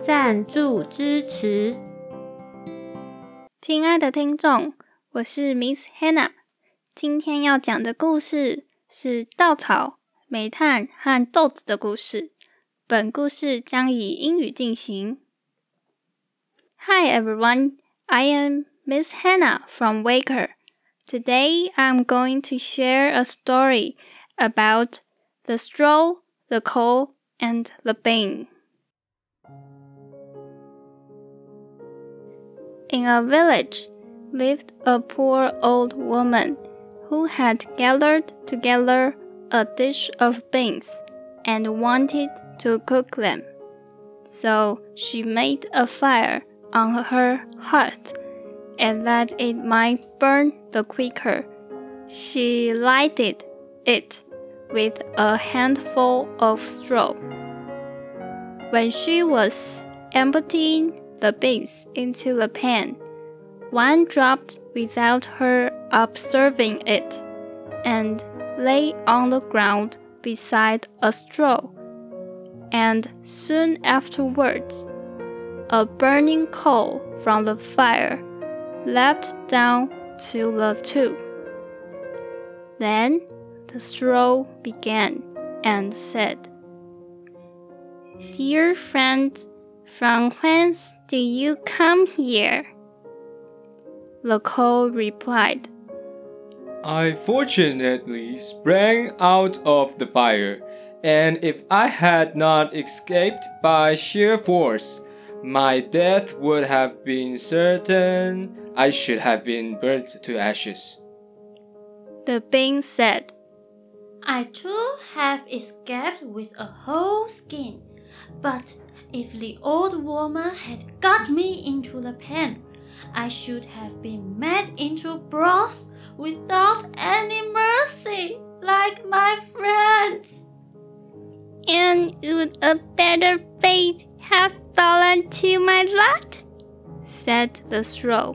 赞助支持。亲爱的听众，我是 Miss Hannah。今天要讲的故事是稻草、煤炭和豆子的故事。本故事将以英语进行。Hi everyone, I am Miss Hannah from Waker. Today I am going to share a story about the straw, the coal, and the bean. In a village lived a poor old woman who had gathered together a dish of beans and wanted to cook them. So she made a fire on her hearth, and that it might burn the quicker, she lighted it with a handful of straw. When she was emptying the beans into the pan, one dropped without her observing it and lay on the ground beside a straw. And soon afterwards, a burning coal from the fire leapt down to the two. Then the straw began and said, Dear friend, from whence do you come here? The coal replied, I fortunately sprang out of the fire, and if I had not escaped by sheer force, my death would have been certain. I should have been burnt to ashes. The bean said, I too have escaped with a whole skin, but if the old woman had got me into the pan, I should have been made into broth without any mercy, like my friends. And would a better fate have fallen to my lot? said the straw.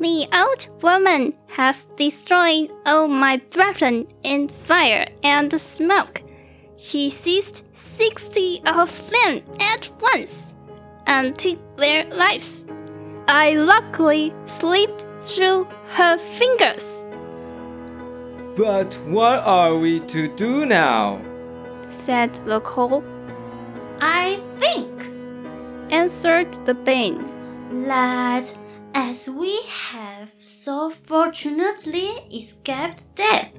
The old woman has destroyed all my threshing in fire and smoke. She seized sixty of them at once and took their lives. I luckily slipped through her fingers, But what are we to do now? said the coal, I think answered the bean. that as we have so fortunately escaped death,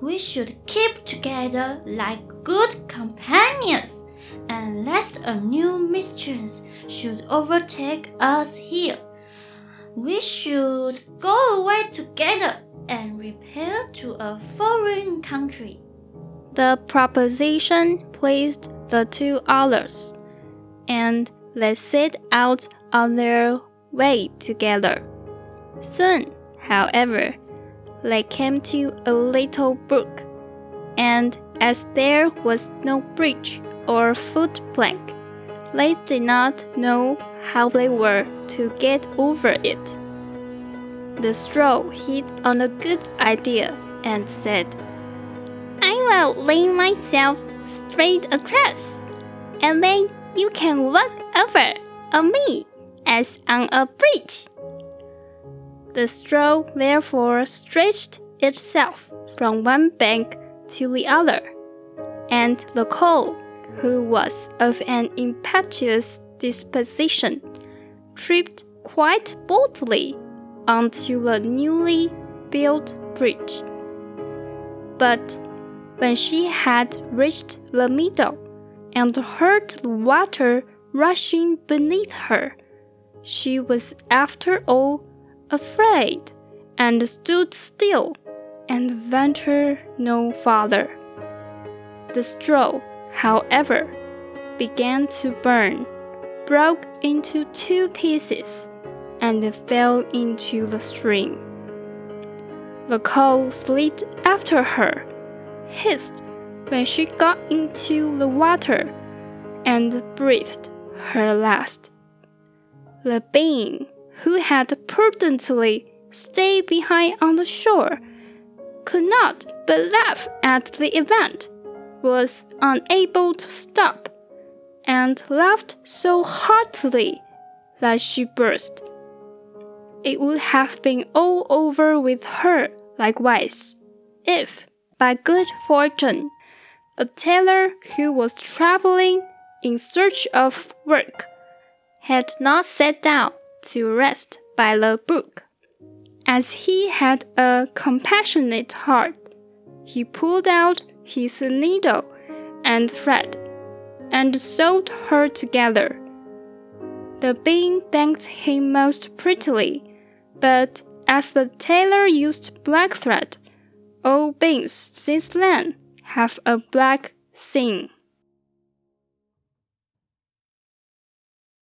we should keep together like good companions, and lest a new mischance should overtake us here, we should go away together and repair to a foreign country. The proposition pleased the two others, and they set out on their way together. Soon, however, they came to a little brook, and as there was no bridge or footplank, they did not know how they were to get over it. The straw hit on a good idea and said, I will lay myself straight across, and then you can walk over on me as on a bridge. The straw therefore stretched itself from one bank to the other, and the coal, who was of an impetuous disposition, tripped quite boldly onto the newly built bridge. But when she had reached the middle and heard the water rushing beneath her, she was after all afraid and stood still and ventured no farther. The straw, however, began to burn, broke into two pieces and fell into the stream. The coal slipped after her, hissed when she got into the water, and breathed her last. The being who had prudently stayed behind on the shore could not but laugh at the event, was unable to stop, and laughed so heartily that she burst. It would have been all over with her likewise, if, by good fortune, a tailor who was traveling in search of work had not sat down to rest by the brook. As he had a compassionate heart, he pulled out his needle and thread and sewed her together. The bean thanked him most prettily, but as the tailor used black thread, all beans since then have a black seam.